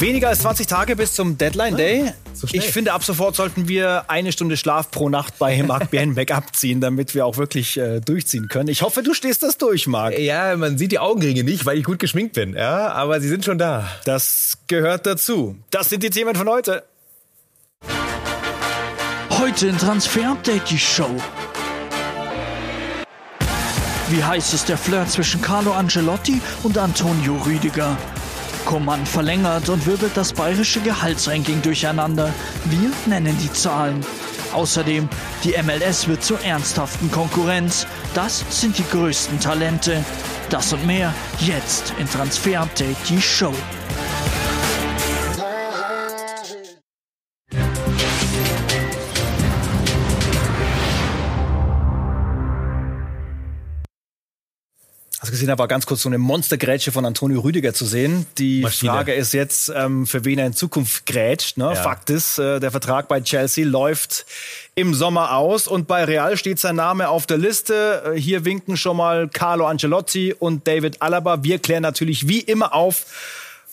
Weniger als 20 Tage bis zum Deadline Day. So ich finde, ab sofort sollten wir eine Stunde Schlaf pro Nacht bei Marc Bernbeck abziehen, damit wir auch wirklich äh, durchziehen können. Ich hoffe, du stehst das durch, Marc. Ja, man sieht die Augenringe nicht, weil ich gut geschminkt bin. Ja, aber sie sind schon da. Das gehört dazu. Das sind die Themen von heute. Heute in Transfer Update die Show. Wie heiß ist der Flirt zwischen Carlo Angelotti und Antonio Rüdiger? Coman verlängert und wirbelt das bayerische Gehaltsranking durcheinander. Wir nennen die Zahlen. Außerdem, die MLS wird zur ernsthaften Konkurrenz. Das sind die größten Talente. Das und mehr jetzt in Transfer Update, die Show. Also gesehen habe, war ganz kurz so eine Monstergrätsche von Antonio Rüdiger zu sehen. Die Maschine. Frage ist jetzt, ähm, für wen er in Zukunft grätscht. Ne? Ja. Fakt ist, äh, der Vertrag bei Chelsea läuft im Sommer aus und bei Real steht sein Name auf der Liste. Äh, hier winken schon mal Carlo Ancelotti und David Alaba. Wir klären natürlich wie immer auf,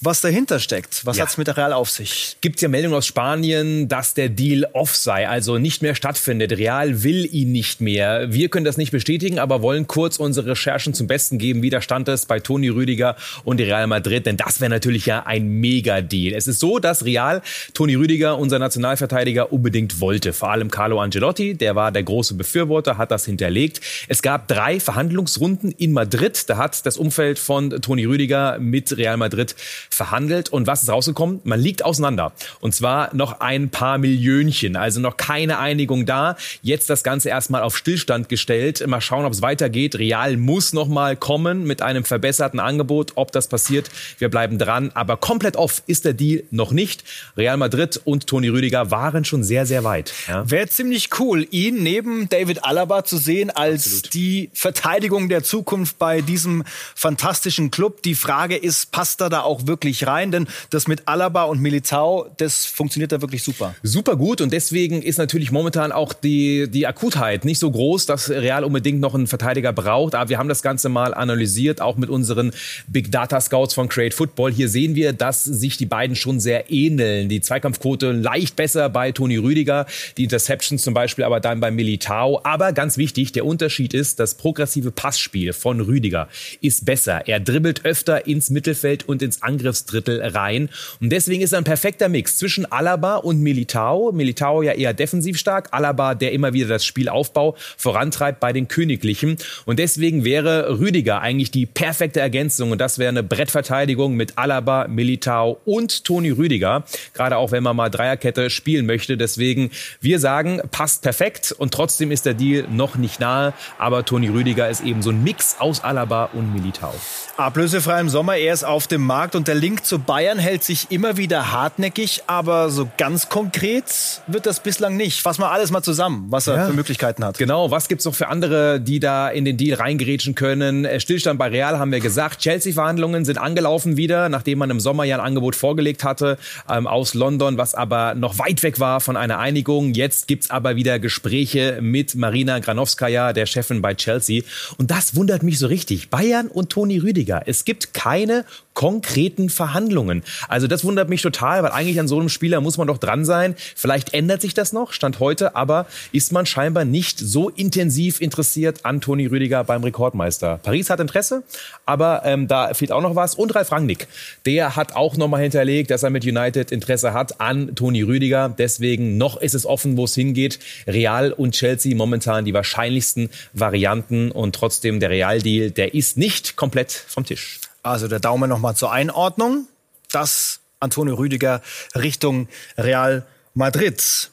was dahinter steckt. Was ja. hat's mit der Real auf sich? Gibt ja Meldungen aus Spanien, dass der Deal off sei, also nicht mehr stattfindet. Real will ihn nicht mehr. Wir können das nicht bestätigen, aber wollen kurz unsere Recherchen zum Besten geben, wie da stand es bei Toni Rüdiger und Real Madrid, denn das wäre natürlich ja ein Mega-Deal. Es ist so, dass Real Toni Rüdiger, unser Nationalverteidiger, unbedingt wollte. Vor allem Carlo Angelotti, der war der große Befürworter, hat das hinterlegt. Es gab drei Verhandlungsrunden in Madrid. Da hat das Umfeld von Toni Rüdiger mit Real Madrid verhandelt und was ist rausgekommen? Man liegt auseinander. Und zwar noch ein paar Millionchen, also noch keine Einigung da. Jetzt das Ganze erstmal auf Stillstand gestellt. Mal schauen, ob es weitergeht. Real muss noch mal kommen mit einem verbesserten Angebot. Ob das passiert, wir bleiben dran. Aber komplett off ist der Deal noch nicht. Real Madrid und Toni Rüdiger waren schon sehr, sehr weit. Ja. Wäre ziemlich cool, ihn neben David Alaba zu sehen als Absolut. die Verteidigung der Zukunft bei diesem fantastischen Club. Die Frage ist, passt er da auch wirklich wirklich rein, denn das mit Alaba und Militao, das funktioniert da wirklich super. Super gut und deswegen ist natürlich momentan auch die, die Akutheit nicht so groß, dass Real unbedingt noch einen Verteidiger braucht. Aber wir haben das Ganze mal analysiert, auch mit unseren Big Data Scouts von Create Football. Hier sehen wir, dass sich die beiden schon sehr ähneln. Die Zweikampfquote leicht besser bei Toni Rüdiger, die Interceptions zum Beispiel aber dann bei Militao. Aber ganz wichtig, der Unterschied ist, das progressive Passspiel von Rüdiger ist besser. Er dribbelt öfter ins Mittelfeld und ins Angriff Angriffsdrittel rein. Und deswegen ist er ein perfekter Mix zwischen Alaba und Militao. Militao ja eher defensiv stark, Alaba, der immer wieder das Spielaufbau vorantreibt bei den Königlichen. Und deswegen wäre Rüdiger eigentlich die perfekte Ergänzung. Und das wäre eine Brettverteidigung mit Alaba, Militao und Toni Rüdiger. Gerade auch, wenn man mal Dreierkette spielen möchte. Deswegen, wir sagen, passt perfekt. Und trotzdem ist der Deal noch nicht nahe. Aber Toni Rüdiger ist eben so ein Mix aus Alaba und Militao. Ablösefrei im Sommer, er ist auf dem Markt und der Link zu Bayern hält sich immer wieder hartnäckig, aber so ganz konkret wird das bislang nicht. Fass mal alles mal zusammen, was er ja. für Möglichkeiten hat. Genau, was gibt's noch für andere, die da in den Deal reingerätschen können? Äh, Stillstand bei Real haben wir gesagt. Chelsea-Verhandlungen sind angelaufen wieder, nachdem man im Sommer ja ein Angebot vorgelegt hatte ähm, aus London, was aber noch weit weg war von einer Einigung. Jetzt gibt's aber wieder Gespräche mit Marina Granovskaya, der Chefin bei Chelsea. Und das wundert mich so richtig. Bayern und Toni Rüdiger. Es gibt keine konkreten Verhandlungen. Also das wundert mich total, weil eigentlich an so einem Spieler muss man doch dran sein. Vielleicht ändert sich das noch, Stand heute, aber ist man scheinbar nicht so intensiv interessiert an Toni Rüdiger beim Rekordmeister. Paris hat Interesse, aber ähm, da fehlt auch noch was. Und Ralf Rangnick, der hat auch nochmal hinterlegt, dass er mit United Interesse hat an Toni Rüdiger. Deswegen noch ist es offen, wo es hingeht. Real und Chelsea momentan die wahrscheinlichsten Varianten und trotzdem der Real-Deal, der ist nicht komplett vom Tisch. Also der Daumen nochmal zur Einordnung. Das Antonio Rüdiger Richtung Real Madrid.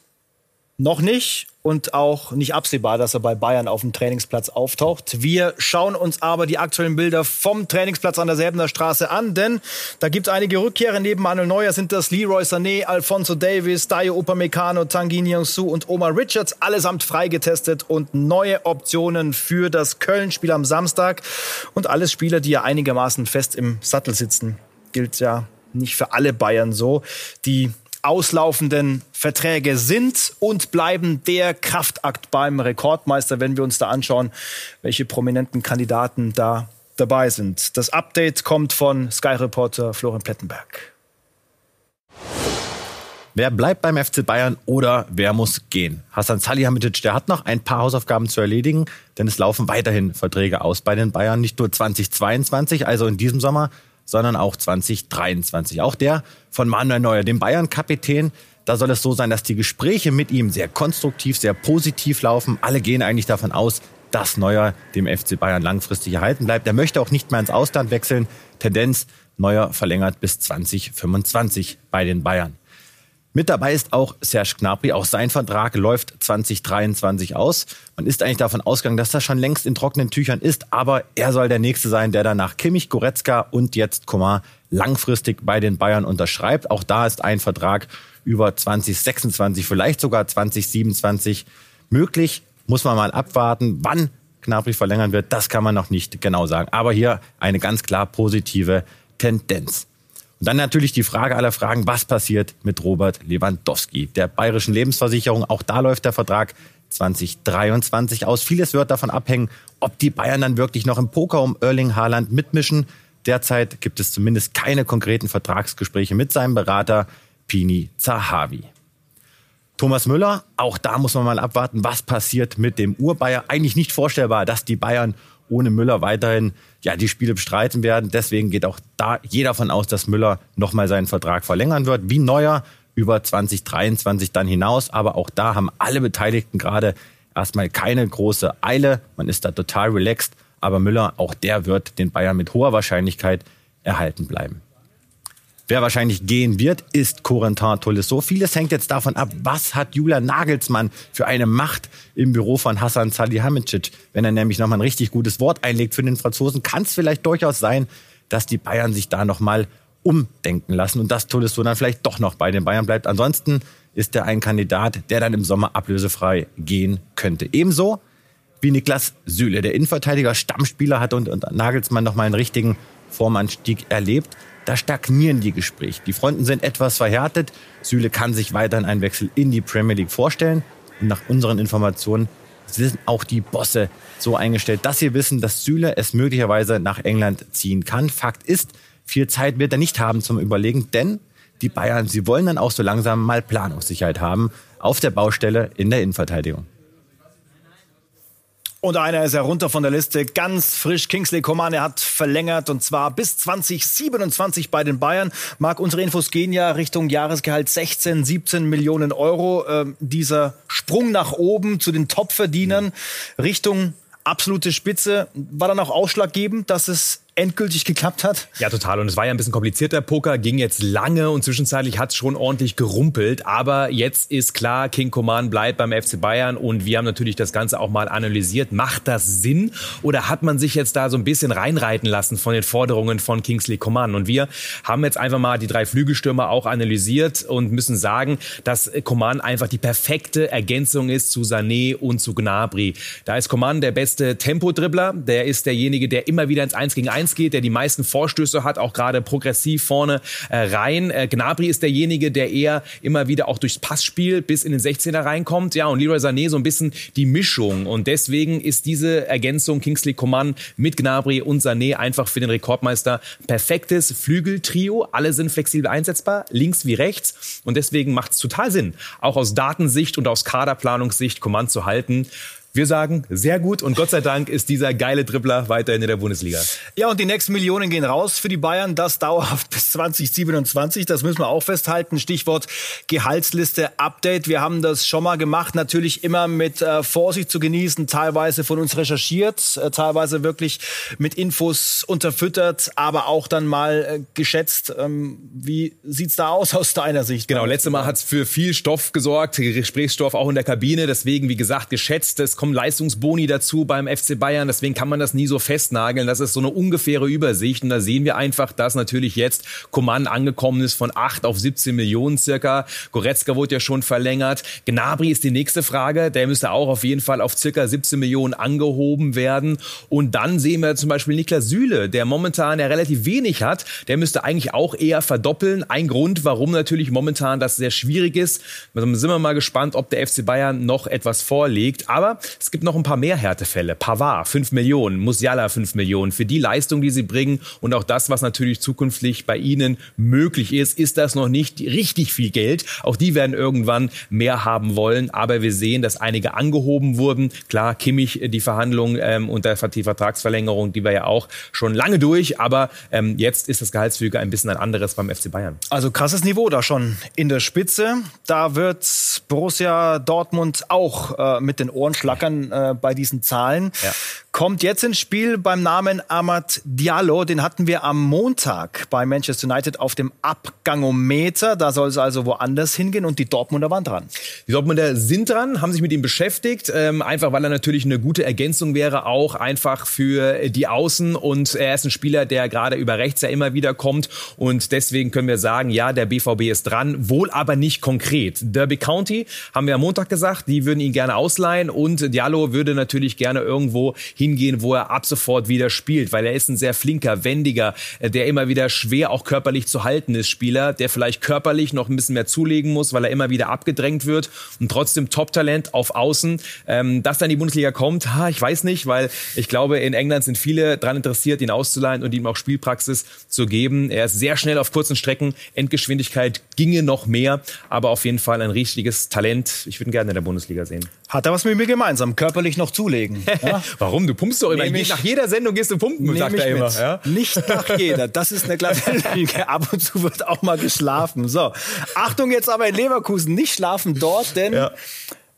Noch nicht und auch nicht absehbar, dass er bei Bayern auf dem Trainingsplatz auftaucht. Wir schauen uns aber die aktuellen Bilder vom Trainingsplatz an der Säbener Straße an, denn da gibt es einige Rückkehrer. Neben Manuel Neuer sind das Leroy Sané, Alfonso Davis, Dayo Upamecano, Tanguy Su und Omar Richards, allesamt freigetestet und neue Optionen für das Köln-Spiel am Samstag. Und alles Spieler, die ja einigermaßen fest im Sattel sitzen. Gilt ja nicht für alle Bayern so. Die auslaufenden Verträge sind und bleiben der Kraftakt beim Rekordmeister, wenn wir uns da anschauen, welche prominenten Kandidaten da dabei sind. Das Update kommt von Sky Reporter Florian Plettenberg. Wer bleibt beim FC Bayern oder wer muss gehen? Hassan Salihamidzic, der hat noch ein paar Hausaufgaben zu erledigen, denn es laufen weiterhin Verträge aus bei den Bayern, nicht nur 2022, also in diesem Sommer, sondern auch 2023. Auch der von Manuel Neuer, dem Bayern-Kapitän, da soll es so sein, dass die Gespräche mit ihm sehr konstruktiv, sehr positiv laufen. Alle gehen eigentlich davon aus, dass Neuer dem FC Bayern langfristig erhalten bleibt. Er möchte auch nicht mehr ins Ausland wechseln. Tendenz, Neuer verlängert bis 2025 bei den Bayern. Mit dabei ist auch Serge Gnabry. Auch sein Vertrag läuft 2023 aus. Man ist eigentlich davon ausgegangen, dass das schon längst in trockenen Tüchern ist. Aber er soll der Nächste sein, der danach Kimmich, Goretzka und jetzt Komar langfristig bei den Bayern unterschreibt. Auch da ist ein Vertrag über 2026, vielleicht sogar 2027 möglich. Muss man mal abwarten, wann Gnabry verlängern wird. Das kann man noch nicht genau sagen. Aber hier eine ganz klar positive Tendenz. Und dann natürlich die Frage aller Fragen, was passiert mit Robert Lewandowski, der bayerischen Lebensversicherung. Auch da läuft der Vertrag 2023 aus. Vieles wird davon abhängen, ob die Bayern dann wirklich noch im Poker um Erling Haaland mitmischen. Derzeit gibt es zumindest keine konkreten Vertragsgespräche mit seinem Berater Pini Zahavi. Thomas Müller, auch da muss man mal abwarten, was passiert mit dem Urbayer. Eigentlich nicht vorstellbar, dass die Bayern ohne Müller weiterhin ja, die Spiele bestreiten werden. Deswegen geht auch da jeder davon aus, dass Müller nochmal seinen Vertrag verlängern wird, wie Neuer über 2023 dann hinaus. Aber auch da haben alle Beteiligten gerade erstmal keine große Eile. Man ist da total relaxed. Aber Müller, auch der wird den Bayern mit hoher Wahrscheinlichkeit erhalten bleiben. Wer wahrscheinlich gehen wird, ist Corentin Tolisso. Vieles hängt jetzt davon ab, was hat Julian Nagelsmann für eine Macht im Büro von Hassan Salihamidzic. Wenn er nämlich nochmal ein richtig gutes Wort einlegt für den Franzosen, kann es vielleicht durchaus sein, dass die Bayern sich da nochmal umdenken lassen und dass Tolisso dann vielleicht doch noch bei den Bayern bleibt. Ansonsten ist er ein Kandidat, der dann im Sommer ablösefrei gehen könnte. Ebenso wie Niklas Süle, der Innenverteidiger, Stammspieler hat und, und Nagelsmann nochmal einen richtigen Formanstieg erlebt. Da stagnieren die Gespräche. Die Fronten sind etwas verhärtet. Süle kann sich weiterhin einen Wechsel in die Premier League vorstellen. Und nach unseren Informationen sind auch die Bosse so eingestellt, dass sie wissen, dass Süle es möglicherweise nach England ziehen kann. Fakt ist, viel Zeit wird er nicht haben zum Überlegen, denn die Bayern, sie wollen dann auch so langsam mal Planungssicherheit haben auf der Baustelle in der Innenverteidigung. Und einer ist herunter von der Liste, ganz frisch. Kingsley Coman, er hat verlängert und zwar bis 2027 bei den Bayern. Marc, unsere Infos gehen ja Richtung Jahresgehalt 16, 17 Millionen Euro. Ähm, dieser Sprung nach oben zu den Topverdienern Richtung absolute Spitze war dann auch ausschlaggebend, dass es endgültig geklappt hat? Ja, total. Und es war ja ein bisschen komplizierter Poker, ging jetzt lange und zwischenzeitlich hat es schon ordentlich gerumpelt. Aber jetzt ist klar, King Coman bleibt beim FC Bayern und wir haben natürlich das Ganze auch mal analysiert. Macht das Sinn oder hat man sich jetzt da so ein bisschen reinreiten lassen von den Forderungen von Kingsley Coman? Und wir haben jetzt einfach mal die drei Flügelstürmer auch analysiert und müssen sagen, dass Coman einfach die perfekte Ergänzung ist zu Sané und zu Gnabry. Da ist Coman der beste Tempodribbler, der ist derjenige, der immer wieder ins 1 gegen 1 1 geht, der die meisten Vorstöße hat, auch gerade progressiv vorne äh, rein. Äh, Gnabry ist derjenige, der eher immer wieder auch durchs Passspiel bis in den 16er reinkommt. Ja, und Leroy Sané so ein bisschen die Mischung. Und deswegen ist diese Ergänzung Kingsley Coman mit Gnabry und Sané einfach für den Rekordmeister perfektes Flügeltrio. Alle sind flexibel einsetzbar, links wie rechts. Und deswegen macht es total Sinn, auch aus Datensicht und aus Kaderplanungssicht Coman zu halten. Wir sagen, sehr gut und Gott sei Dank ist dieser geile Dribbler weiterhin in der Bundesliga. Ja, und die nächsten Millionen gehen raus für die Bayern. Das dauerhaft bis 2027. Das müssen wir auch festhalten. Stichwort Gehaltsliste Update. Wir haben das schon mal gemacht. Natürlich immer mit äh, Vorsicht zu genießen. Teilweise von uns recherchiert, äh, teilweise wirklich mit Infos unterfüttert, aber auch dann mal äh, geschätzt. Ähm, wie sieht's da aus aus deiner Sicht? Genau, letztes Mal hat's für viel Stoff gesorgt, Gesprächsstoff auch in der Kabine. Deswegen, wie gesagt, geschätzt. Kommen Leistungsboni dazu beim FC Bayern, deswegen kann man das nie so festnageln. Das ist so eine ungefähre Übersicht und da sehen wir einfach, dass natürlich jetzt Coman angekommen ist von 8 auf 17 Millionen circa. Goretzka wurde ja schon verlängert. Gnabry ist die nächste Frage, der müsste auch auf jeden Fall auf circa 17 Millionen angehoben werden. Und dann sehen wir zum Beispiel Niklas Süle, der momentan ja relativ wenig hat, der müsste eigentlich auch eher verdoppeln. Ein Grund, warum natürlich momentan das sehr schwierig ist. Da sind wir mal gespannt, ob der FC Bayern noch etwas vorlegt. Aber es gibt noch ein paar mehr Härtefälle. Pavard, 5 Millionen, Musiala, 5 Millionen. Für die Leistung, die sie bringen und auch das, was natürlich zukünftig bei ihnen möglich ist, ist das noch nicht richtig viel Geld. Auch die werden irgendwann mehr haben wollen. Aber wir sehen, dass einige angehoben wurden. Klar, Kimmich, die Verhandlungen ähm, und die Vertragsverlängerung, die war ja auch schon lange durch. Aber ähm, jetzt ist das Gehaltsfüge ein bisschen ein anderes beim FC Bayern. Also krasses Niveau da schon in der Spitze. Da wird Borussia Dortmund auch äh, mit den Ohren schlackern äh, bei diesen Zahlen. Ja. Kommt jetzt ins Spiel beim Namen Amad Diallo. Den hatten wir am Montag bei Manchester United auf dem Abgangometer. Da soll es also woanders hingehen und die Dortmunder waren dran. Die Dortmunder sind dran, haben sich mit ihm beschäftigt, ähm, einfach weil er natürlich eine gute Ergänzung wäre, auch einfach für die Außen. Und er ist ein Spieler, der gerade über rechts ja immer wieder kommt. Und deswegen können wir sagen, ja, der BVB ist dran, wohl aber nicht konkret. Derby County haben wir am Montag gesagt, die würden ihn gerne ausleihen und Diallo würde natürlich gerne irgendwo hingehen, wo er ab sofort wieder spielt, weil er ist ein sehr flinker, wendiger, äh, der immer wieder schwer auch körperlich zu halten ist Spieler, der vielleicht körperlich noch ein bisschen mehr zulegen muss, weil er immer wieder abgedrängt wird und trotzdem Top-Talent auf Außen. Ähm, dass dann die Bundesliga kommt, ha, ich weiß nicht, weil ich glaube, in England sind viele daran interessiert, ihn auszuleihen und ihm auch Spielpraxis zu geben. Er ist sehr schnell auf kurzen Strecken, Endgeschwindigkeit ginge noch mehr, aber auf jeden Fall ein richtiges Talent. Ich würde ihn gerne in der Bundesliga sehen. Hat er was mit mir gemeinsam? Körperlich noch zulegen. Ja? Warum? Du pumpst doch immer. Ich, nach jeder Sendung gehst du pumpen, sagt er immer. Ja? Nicht nach jeder. Das ist eine glatte Lüge. Ab und zu wird auch mal geschlafen. So. Achtung jetzt aber in Leverkusen. Nicht schlafen dort, denn ja.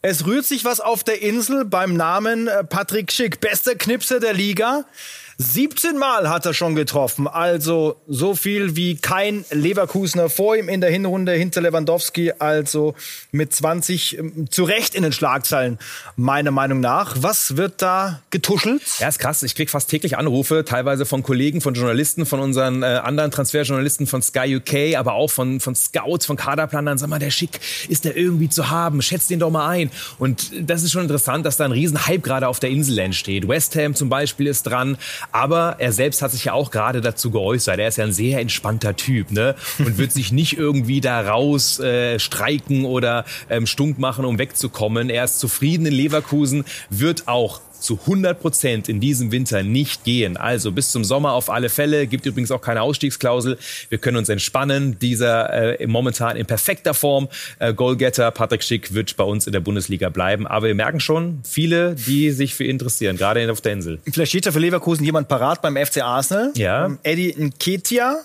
es rührt sich was auf der Insel beim Namen äh, Patrick Schick. Bester Knipser der Liga. 17 Mal hat er schon getroffen, also so viel wie kein Leverkusener vor ihm in der Hinrunde hinter Lewandowski, also mit 20 ähm, zu Recht in den Schlagzeilen, meiner Meinung nach. Was wird da getuschelt? Ja, ist krass. Ich krieg fast täglich Anrufe, teilweise von Kollegen, von Journalisten, von unseren äh, anderen Transferjournalisten von Sky UK, aber auch von, von Scouts, von Kaderplanern. Sag mal, der Schick, ist der irgendwie zu haben? Schätzt den doch mal ein. Und das ist schon interessant, dass da ein Riesenhype gerade auf der Insel entsteht. West Ham zum Beispiel ist dran. Aber er selbst hat sich ja auch gerade dazu geäußert. Er ist ja ein sehr entspannter Typ, ne? Und wird sich nicht irgendwie da raus äh, streiken oder ähm, stunk machen, um wegzukommen. Er ist zufrieden in Leverkusen, wird auch zu 100 Prozent in diesem Winter nicht gehen. Also bis zum Sommer auf alle Fälle. Gibt übrigens auch keine Ausstiegsklausel. Wir können uns entspannen. Dieser äh, momentan in perfekter Form äh, Goalgetter Patrick Schick wird bei uns in der Bundesliga bleiben. Aber wir merken schon, viele, die sich für ihn interessieren, gerade auf der Insel. Vielleicht steht ja für Leverkusen jemand parat beim FC Arsenal. Ja. Ähm, Eddie Nketia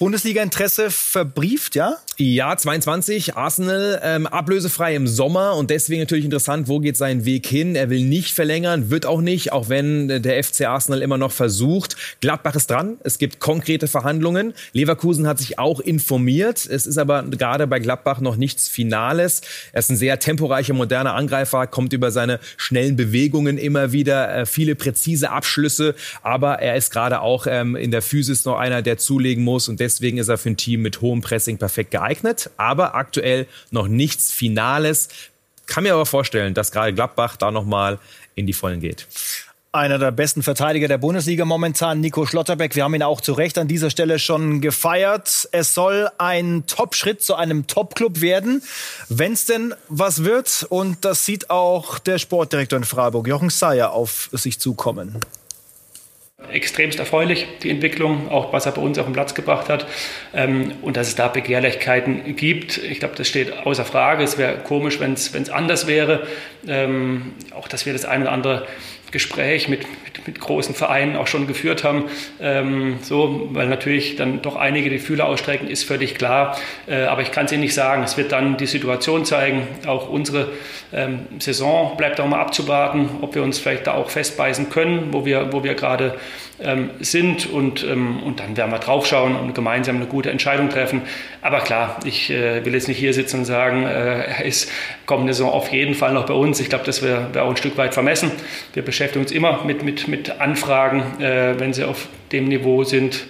Bundesliga-Interesse verbrieft, ja? Ja, 22, Arsenal ähm, ablösefrei im Sommer und deswegen natürlich interessant, wo geht sein Weg hin? Er will nicht verlängern, wird auch nicht, auch wenn der FC Arsenal immer noch versucht. Gladbach ist dran, es gibt konkrete Verhandlungen. Leverkusen hat sich auch informiert, es ist aber gerade bei Gladbach noch nichts Finales. Er ist ein sehr temporeicher, moderner Angreifer, kommt über seine schnellen Bewegungen immer wieder, äh, viele präzise Abschlüsse, aber er ist gerade auch ähm, in der Physis noch einer, der zulegen muss und deswegen ist er für ein Team mit hohem Pressing perfekt geeignet. Aber aktuell noch nichts Finales. Kann mir aber vorstellen, dass gerade Gladbach da nochmal in die Vollen geht einer der besten Verteidiger der Bundesliga momentan, Nico Schlotterbeck. Wir haben ihn auch zu Recht an dieser Stelle schon gefeiert. Es soll ein Top-Schritt zu einem Top-Club werden, wenn es denn was wird. Und das sieht auch der Sportdirektor in Freiburg, Jochen Seyer, auf sich zukommen extremst erfreulich, die Entwicklung, auch was er bei uns auf den Platz gebracht hat. Ähm, und dass es da Begehrlichkeiten gibt, ich glaube, das steht außer Frage. Es wäre komisch, wenn es anders wäre. Ähm, auch, dass wir das eine oder andere Gespräch mit, mit, großen Vereinen auch schon geführt haben. Ähm, so, weil natürlich dann doch einige die Fühler ausstrecken, ist völlig klar. Äh, aber ich kann es Ihnen nicht sagen. Es wird dann die Situation zeigen. Auch unsere ähm, Saison bleibt auch mal abzuwarten, ob wir uns vielleicht da auch festbeißen können, wo wir, wo wir gerade ähm, sind. Und, ähm, und dann werden wir draufschauen und gemeinsam eine gute Entscheidung treffen. Aber klar, ich äh, will jetzt nicht hier sitzen und sagen, äh, ist kommende Saison auf jeden Fall noch bei uns. Ich glaube, das wäre wär auch ein Stück weit vermessen. Wir beschäftigen uns immer mit, mit, mit Anfragen, äh, wenn sie auf dem Niveau sind.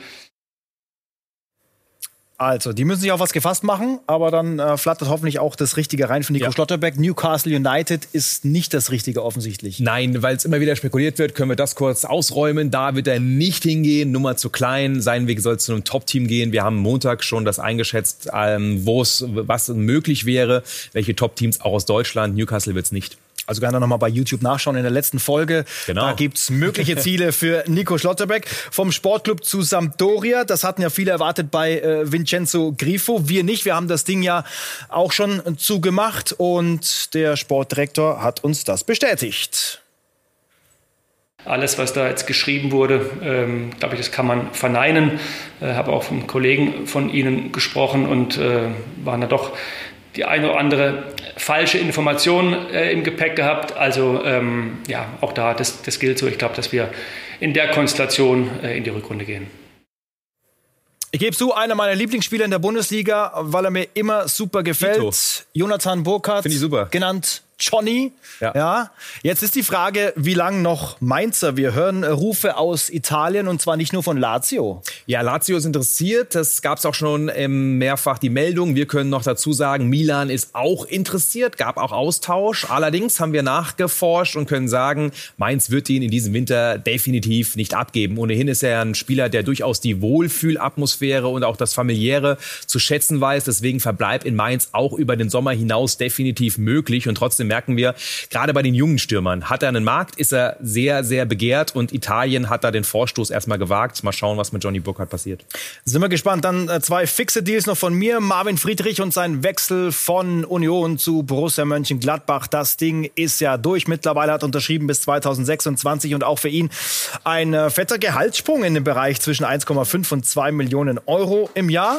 Also, die müssen sich auf was gefasst machen, aber dann äh, flattert hoffentlich auch das Richtige rein für Nico ja. Schlotterbeck. Newcastle United ist nicht das Richtige offensichtlich. Nein, weil es immer wieder spekuliert wird, können wir das kurz ausräumen. Da wird er nicht hingehen, Nummer zu klein. Sein Weg soll zu einem Top-Team gehen. Wir haben Montag schon das eingeschätzt, ähm, wo es was möglich wäre, welche Top-Teams auch aus Deutschland. Newcastle wird es nicht. Also gerne nochmal bei YouTube nachschauen in der letzten Folge. Genau. Da gibt's mögliche Ziele für Nico Schlotterbeck. Vom Sportclub zu Sampdoria. Das hatten ja viele erwartet bei äh, Vincenzo Grifo. Wir nicht. Wir haben das Ding ja auch schon zugemacht. Und der Sportdirektor hat uns das bestätigt. Alles, was da jetzt geschrieben wurde, ähm, glaube ich, das kann man verneinen. Äh, habe auch von Kollegen von Ihnen gesprochen und äh, waren da doch die eine oder andere falsche Information äh, im Gepäck gehabt. Also ähm, ja, auch da, das, das gilt so. Ich glaube, dass wir in der Konstellation äh, in die Rückrunde gehen. Ich gebe zu, einer meiner Lieblingsspieler in der Bundesliga, weil er mir immer super gefällt. Ito. Jonathan Burkhardt, Finde ich super. genannt Johnny. Ja. Ja. Jetzt ist die Frage, wie lang noch Mainzer? Wir hören Rufe aus Italien und zwar nicht nur von Lazio. Ja, Lazio ist interessiert. Das gab es auch schon ähm, mehrfach die Meldung. Wir können noch dazu sagen, Milan ist auch interessiert, gab auch Austausch. Allerdings haben wir nachgeforscht und können sagen, Mainz wird ihn in diesem Winter definitiv nicht abgeben. Ohnehin ist er ein Spieler, der durchaus die Wohlfühlatmosphäre und auch das familiäre zu schätzen weiß. Deswegen verbleibt in Mainz auch über den Sommer hinaus definitiv möglich. Und trotzdem merken wir, gerade bei den jungen Stürmern, hat er einen Markt, ist er sehr, sehr begehrt und Italien hat da den Vorstoß erstmal gewagt. Mal schauen, was mit Johnny Burkhardt passiert. Sind wir gespannt. Dann äh, zwei fixe Deals noch von mir. Marvin Friedrich und sein Wechsel von Union zu Borussia Mönchengladbach. Das Ding ist ja durch. Mittlerweile hat unterschrieben bis 2026 und auch für ihn ein äh, fetter Gehaltssprung in dem Bereich zwischen 1,5 und 2 Millionen Euro im Jahr.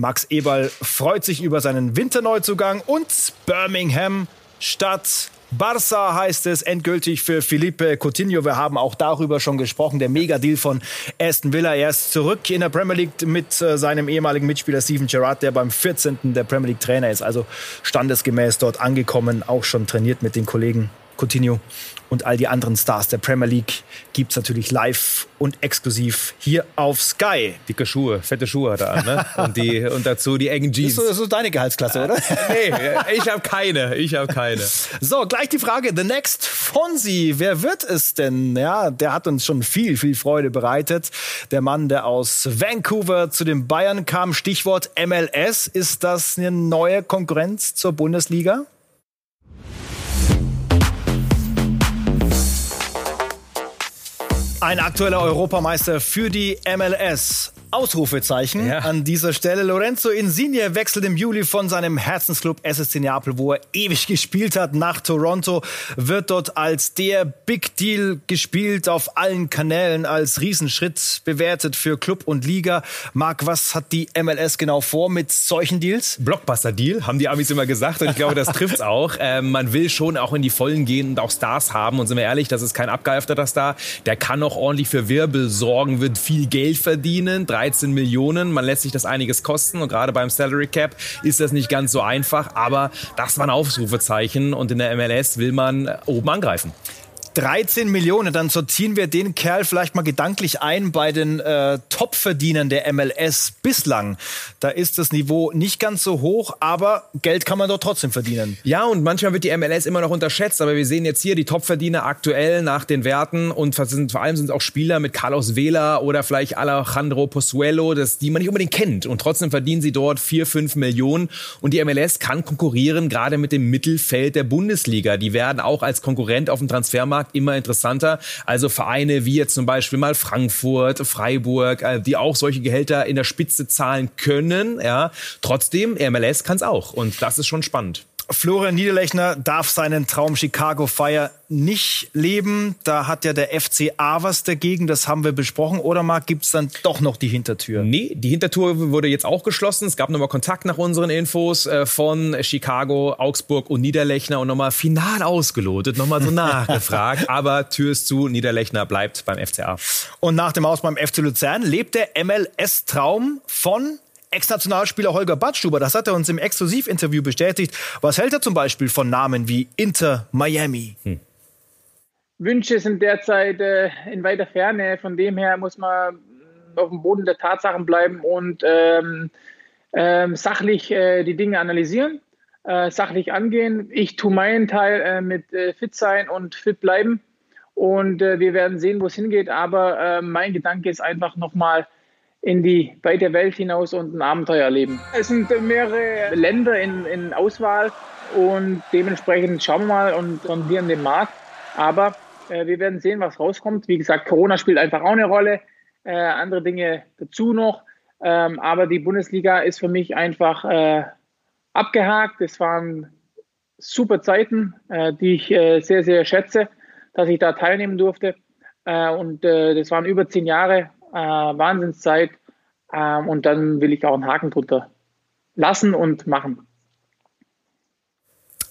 Max Eberl freut sich über seinen Winterneuzugang und Birmingham statt Barça heißt es endgültig für Felipe Coutinho. Wir haben auch darüber schon gesprochen. Der Mega-Deal von Aston Villa. Er ist zurück in der Premier League mit äh, seinem ehemaligen Mitspieler Steven Gerrard, der beim 14. der Premier League Trainer ist. Also standesgemäß dort angekommen, auch schon trainiert mit den Kollegen Coutinho und all die anderen Stars der Premier League gibt's natürlich live und exklusiv hier auf Sky. Dicke Schuhe, fette Schuhe an, ne? Und, die, und dazu die engen Das Jeans. ist so, das ist so deine Gehaltsklasse, oder? Nee, ich habe keine. Ich habe keine. So, gleich die Frage, the next Fonsi, wer wird es denn? Ja, der hat uns schon viel, viel Freude bereitet. Der Mann, der aus Vancouver zu den Bayern kam, Stichwort MLS. Ist das eine neue Konkurrenz zur Bundesliga? Ein aktueller Europameister für die MLS. Ausrufezeichen Ja. an dieser Stelle. Lorenzo Insigne wechselt im Juli von seinem Herzensclub SSC Neapel, wo er ewig gespielt hat, nach Toronto. Wird dort als der Big Deal gespielt, auf allen Kanälen als Riesenschritt bewertet für Club und Liga. Marc, was hat die MLS genau vor mit solchen Deals? Blockbuster-Deal, haben die Amis immer gesagt. Und ich glaube, das trifft's auch. Ähm, man will schon auch in die Vollen gehen und auch Stars haben. Und sind wir ehrlich, das ist kein abgehalfterter Star. Der kann auch ordentlich für Wirbel sorgen, wird viel Geld verdienen. 13 Millionen, man lässt sich das einiges kosten. Und gerade beim Salary Cap ist das nicht ganz so einfach. Aber das waren Aufrufezeichen. Und in der MLS will man oben angreifen. 13 Millionen, dann sortieren wir den Kerl vielleicht mal gedanklich ein bei den äh, Top-Verdienern der MLS bislang. Da ist das Niveau nicht ganz so hoch, aber Geld kann man dort trotzdem verdienen. Ja, und manchmal wird die MLS immer noch unterschätzt, aber wir sehen jetzt hier die Topverdiener aktuell nach den Werten und sind, vor allem sind es auch Spieler mit Carlos Vela oder vielleicht Alejandro Pozuelo, das, die man nicht unbedingt kennt. Und trotzdem verdienen sie dort vier, fünf Millionen. Und die MLS kann konkurrieren, gerade mit dem Mittelfeld der Bundesliga. Die werden auch als Konkurrent auf dem Transfermarkt immer interessanter. Also Vereine wie jetzt zum Beispiel mal Frankfurt, Freiburg, äh, die auch solche Gehälter in der Spitze zahlen können. Ja, trotzdem, MLS kann es auch. Und das ist schon spannend. Florian Niederlechner darf seinen Traum Chicago Fire nicht leben. Da hat ja der FCA was dagegen. Das haben wir besprochen. Oder Marc, gibt's dann doch noch die Hintertür? Nee, die Hintertour wurde jetzt auch geschlossen. Es gab nochmal Kontakt nach unseren Infos äh, von Chicago, Augsburg und Niederlechner und nochmal final ausgelotet, nochmal so nachgefragt. Aber Tür ist zu, Niederlechner bleibt beim FCA. Und nach dem Aus beim FC Luzern lebt der MLS-Traum von Ex-Nationalspieler Holger Badstuber. Das hat er uns im Exklusivinterview bestätigt. Was hält er zum Beispiel von Namen wie Inter Miami? Wünsche sind derzeit äh, in weiter Ferne. Von dem her muss man auf dem Boden der Tatsachen bleiben und ähm, ähm, sachlich äh, die Dinge analysieren, äh, sachlich angehen. Ich tue meinen Teil äh, mit äh, fit sein und fit bleiben. Und äh, wir werden sehen, wo es hingeht. Aber äh, mein Gedanke ist einfach nochmal in die weite Welt hinaus und ein Abenteuer erleben. Es sind mehrere Länder in, in Auswahl. und dementsprechend schauen wir mal und sondieren den Markt. Aber äh, wir werden sehen, was rauskommt. Wie gesagt, Corona spielt einfach auch eine Rolle, äh, andere Dinge dazu noch. Ähm, aber die Bundesliga ist für mich einfach äh, abgehakt. Es waren super Zeiten, äh, die ich äh, sehr, sehr schätze, dass ich da teilnehmen durfte. Äh, und das waren über zehn Jahre Wahnsinnszeit. Ähm, und dann will ich auch einen Haken drunter lassen und machen.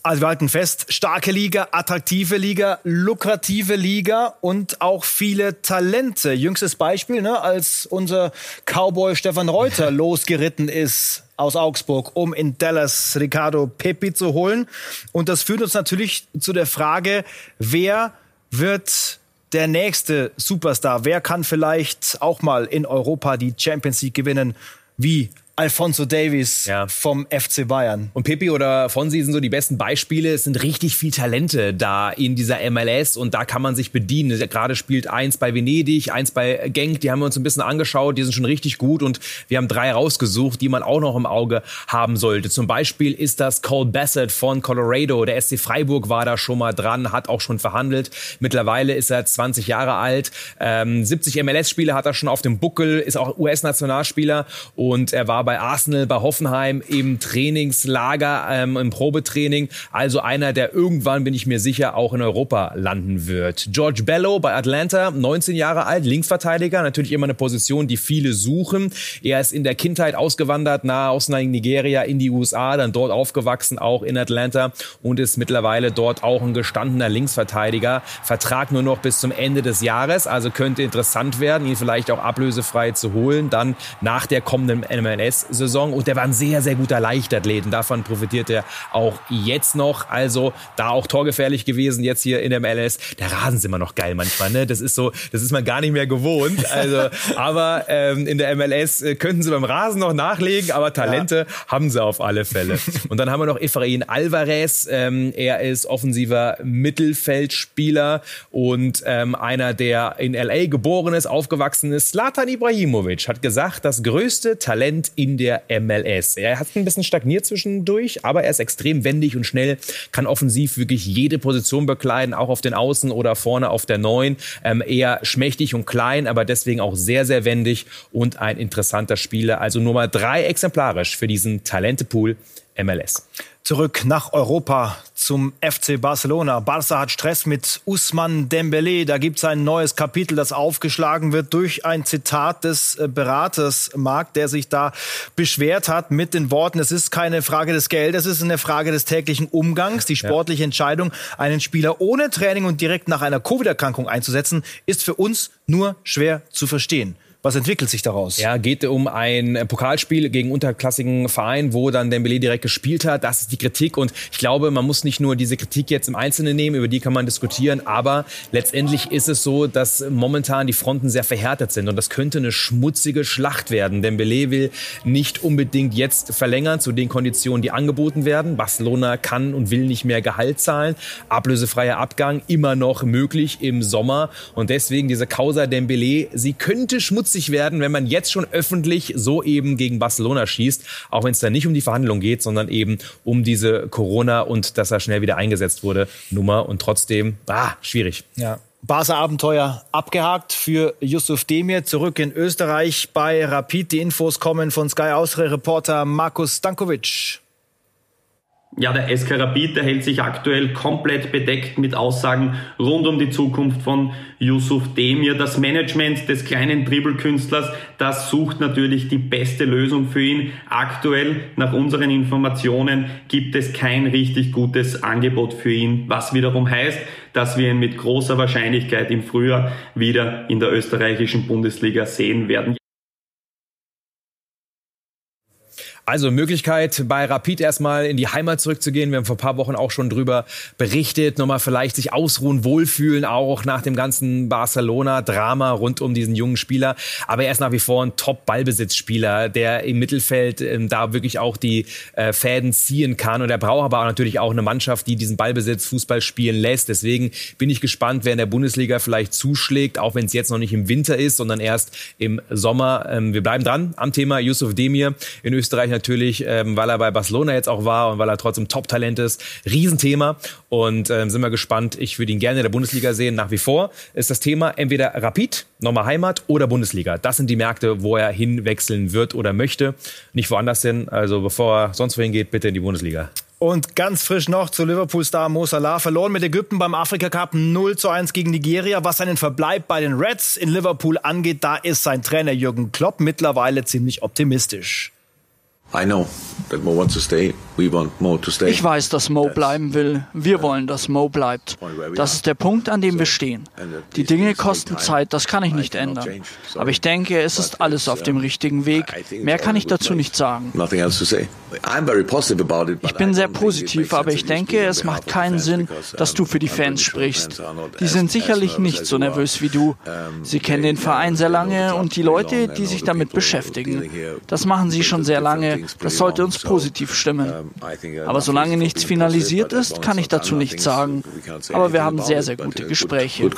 Also wir halten fest, starke Liga, attraktive Liga, lukrative Liga und auch viele Talente. Jüngstes Beispiel, ne, als unser Cowboy Stefan Reuter losgeritten ist aus Augsburg, um in Dallas Ricardo Pepi zu holen. Und das führt uns natürlich zu der Frage, wer wird der nächste Superstar? Wer kann vielleicht auch mal in Europa die Champions League gewinnen? Wie Alfonso Davies ja. vom FC Bayern. Und Pepe oder Fonsi sind so die besten Beispiele. Es sind richtig viel Talente da in dieser MLS und da kann man sich bedienen. Gerade spielt eins bei Venedig, eins bei Genk. Die haben wir uns ein bisschen angeschaut. Die sind schon richtig gut und wir haben drei rausgesucht, die man auch noch im Auge haben sollte. Zum Beispiel ist das Cole Bassett von Colorado. Der SC Freiburg war da schon mal dran, hat auch schon verhandelt. Mittlerweile ist er 20 Jahre alt. Ähm, 70 MLS-Spiele hat er schon auf dem Buckel, ist auch US-Nationalspieler und er war bei Arsenal, bei Hoffenheim im Trainingslager, ähm, im Probetraining. Also einer, der irgendwann, bin ich mir sicher, auch in Europa landen wird. George Bello bei Atlanta, 19 Jahre alt, Linksverteidiger, natürlich immer eine Position, die viele suchen. Er ist in der Kindheit ausgewandert, nahe aus Nigeria in die USA, dann dort aufgewachsen, auch in Atlanta und ist mittlerweile dort auch ein gestandener Linksverteidiger. Vertrag nur noch bis zum Ende des Jahres, also könnte interessant werden, ihn vielleicht auch ablösefrei zu holen, dann nach der kommenden MLS Saison und der war ein sehr, sehr guter Leichtathlet und davon profitiert er auch jetzt noch. Also da auch torgefährlich gewesen jetzt hier in der MLS. Der Rasen ist immer noch geil manchmal, ne? Das ist so, das ist man gar nicht mehr gewohnt. Also, aber ähm, in der MLS äh, könnten sie beim Rasen noch nachlegen, aber Talente ja. haben sie auf alle Fälle. Und dann haben wir noch Efrain Alvarez. Ähm, er ist offensiver Mittelfeldspieler und ähm, einer, der in LA geboren ist, aufgewachsen ist. Slatan Ibrahimovic hat gesagt, das größte Talent in der MLS. Er hat ein bisschen stagniert zwischendurch, aber er ist extrem wendig und schnell, kann offensiv wirklich jede Position bekleiden, auch auf den Außen oder vorne auf der Neun. Ähm, eher schmächtig und klein, aber deswegen auch sehr, sehr wendig und ein interessanter Spieler. Also Nummer drei exemplarisch für diesen Talentepool MLS. Zurück nach Europa zum FC Barcelona. Barca hat Stress mit Usman Dembele. Da gibt es ein neues Kapitel, das aufgeschlagen wird durch ein Zitat des äh, Beraters Marc, der sich da beschwert hat mit den Worten, es ist keine Frage des Geldes, es ist eine Frage des täglichen Umgangs. Die sportliche Entscheidung, einen Spieler ohne Training und direkt nach einer Covid-Erkrankung einzusetzen, ist für uns nur schwer zu verstehen. Was entwickelt sich daraus? Ja, geht um ein Pokalspiel gegen unterklassigen Verein, wo dann Dembele direkt gespielt hat. Das ist die Kritik und ich glaube, man muss nicht nur diese Kritik jetzt im Einzelnen nehmen, über die kann man diskutieren, aber letztendlich ist es so, dass momentan die Fronten sehr verhärtet sind und das könnte eine schmutzige Schlacht werden. Dembele will nicht unbedingt jetzt verlängern zu den Konditionen, die angeboten werden. Barcelona kann und will nicht mehr Gehalt zahlen. Ablösefreier Abgang immer noch möglich im Sommer und deswegen diese Causa Dembele, sie könnte schmutzig schmutzig werden, wenn man jetzt schon öffentlich so eben gegen Barcelona schießt, auch wenn es da nicht um die Verhandlung geht, sondern eben um diese Corona und dass er schnell wieder eingesetzt wurde Nummer und trotzdem, ah, schwierig. Ja. Barca-Abenteuer abgehakt für Yusuf Demir. Zurück in Österreich bei Rapid. Die Infos kommen von Sky Austria-Reporter Markus Stankovic. Ja, der SK Rapid, der hält sich aktuell komplett bedeckt mit Aussagen rund um die Zukunft von Yusuf Demir. Das Management des kleinen Dribbelkünstlers, das sucht natürlich die beste Lösung für ihn. Aktuell, nach unseren Informationen, gibt es kein richtig gutes Angebot für ihn, was wiederum heißt, dass wir ihn mit großer Wahrscheinlichkeit im Frühjahr wieder in der österreichischen Bundesliga sehen werden. Also Möglichkeit bei Rapid erstmal in die Heimat zurückzugehen. Wir haben vor ein paar Wochen auch schon drüber berichtet. Nochmal vielleicht sich ausruhen, wohlfühlen, auch nach dem ganzen Barcelona-Drama rund um diesen jungen Spieler. Aber er ist nach wie vor ein Top-Ballbesitzspieler, der im Mittelfeld ähm, da wirklich auch die äh, Fäden ziehen kann. Und er braucht aber auch natürlich auch eine Mannschaft, die diesen Ballbesitz Fußball spielen lässt. Deswegen bin ich gespannt, wer in der Bundesliga vielleicht zuschlägt, auch wenn es jetzt noch nicht im Winter ist, sondern erst im Sommer. Ähm, wir bleiben dran am Thema Yusuf Demir in Österreich natürlich, ähm, weil er bei Barcelona jetzt auch war und weil er trotzdem Top-Talent ist. Riesenthema. Und ähm, sind wir gespannt. Ich würde ihn gerne in der Bundesliga sehen. Nach wie vor ist das Thema entweder Rapid, nochmal Heimat oder Bundesliga. Das sind die Märkte, wo er hinwechseln wird oder möchte. Nicht woanders hin. Also bevor er sonst wohin geht, bitte in die Bundesliga. Und ganz frisch noch zu Liverpool-Star Mo Salah. Verloren mit Ägypten beim Afrika Cup 0 zu 1 gegen Nigeria. Was seinen Verbleib bei den Reds in Liverpool angeht, da ist sein Trainer Jürgen Klopp mittlerweile ziemlich optimistisch. I know that Mo wants to stay. We want Mo to stay. Ich weiß, dass Mo bleiben will. Wir wollen, dass Mo bleibt. Das ist der Punkt, an dem wir stehen. Die Dinge kosten Zeit, das kann ich nicht ändern. Aber ich denke, es ist alles auf dem richtigen Weg. Mehr kann ich dazu nicht sagen. Ich bin sehr positiv, aber ich denke, es macht keinen Sinn, dass du für die Fans sprichst. Die sind sicherlich nicht so nervös wie du. Sie kennen den Verein sehr lange und die Leute, die sich damit beschäftigen. Das machen sie schon sehr lange. Das sollte uns positiv stimmen. Aber solange nichts finalisiert ist, kann ich dazu nichts sagen. Aber wir haben sehr, sehr gute Gespräche.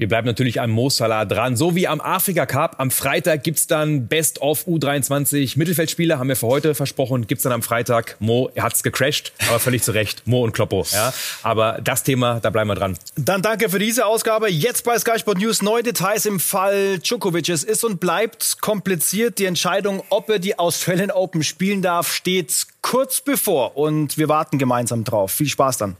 Wir bleiben natürlich am Mo Salah dran. So wie am Afrika Cup. Am Freitag gibt's dann Best of U23 Mittelfeldspieler, haben wir für heute versprochen. Gibt's dann am Freitag. Mo, hat's gecrashed, aber völlig zu Recht. Mo und Kloppo. Ja. Aber das Thema, da bleiben wir dran. Dann danke für diese Ausgabe. Jetzt bei Sky Sport News neue Details im Fall Djokovic. Es ist und bleibt kompliziert. Die Entscheidung, ob er die Australian Open spielen darf, steht kurz bevor. Und wir warten gemeinsam drauf. Viel Spaß dann.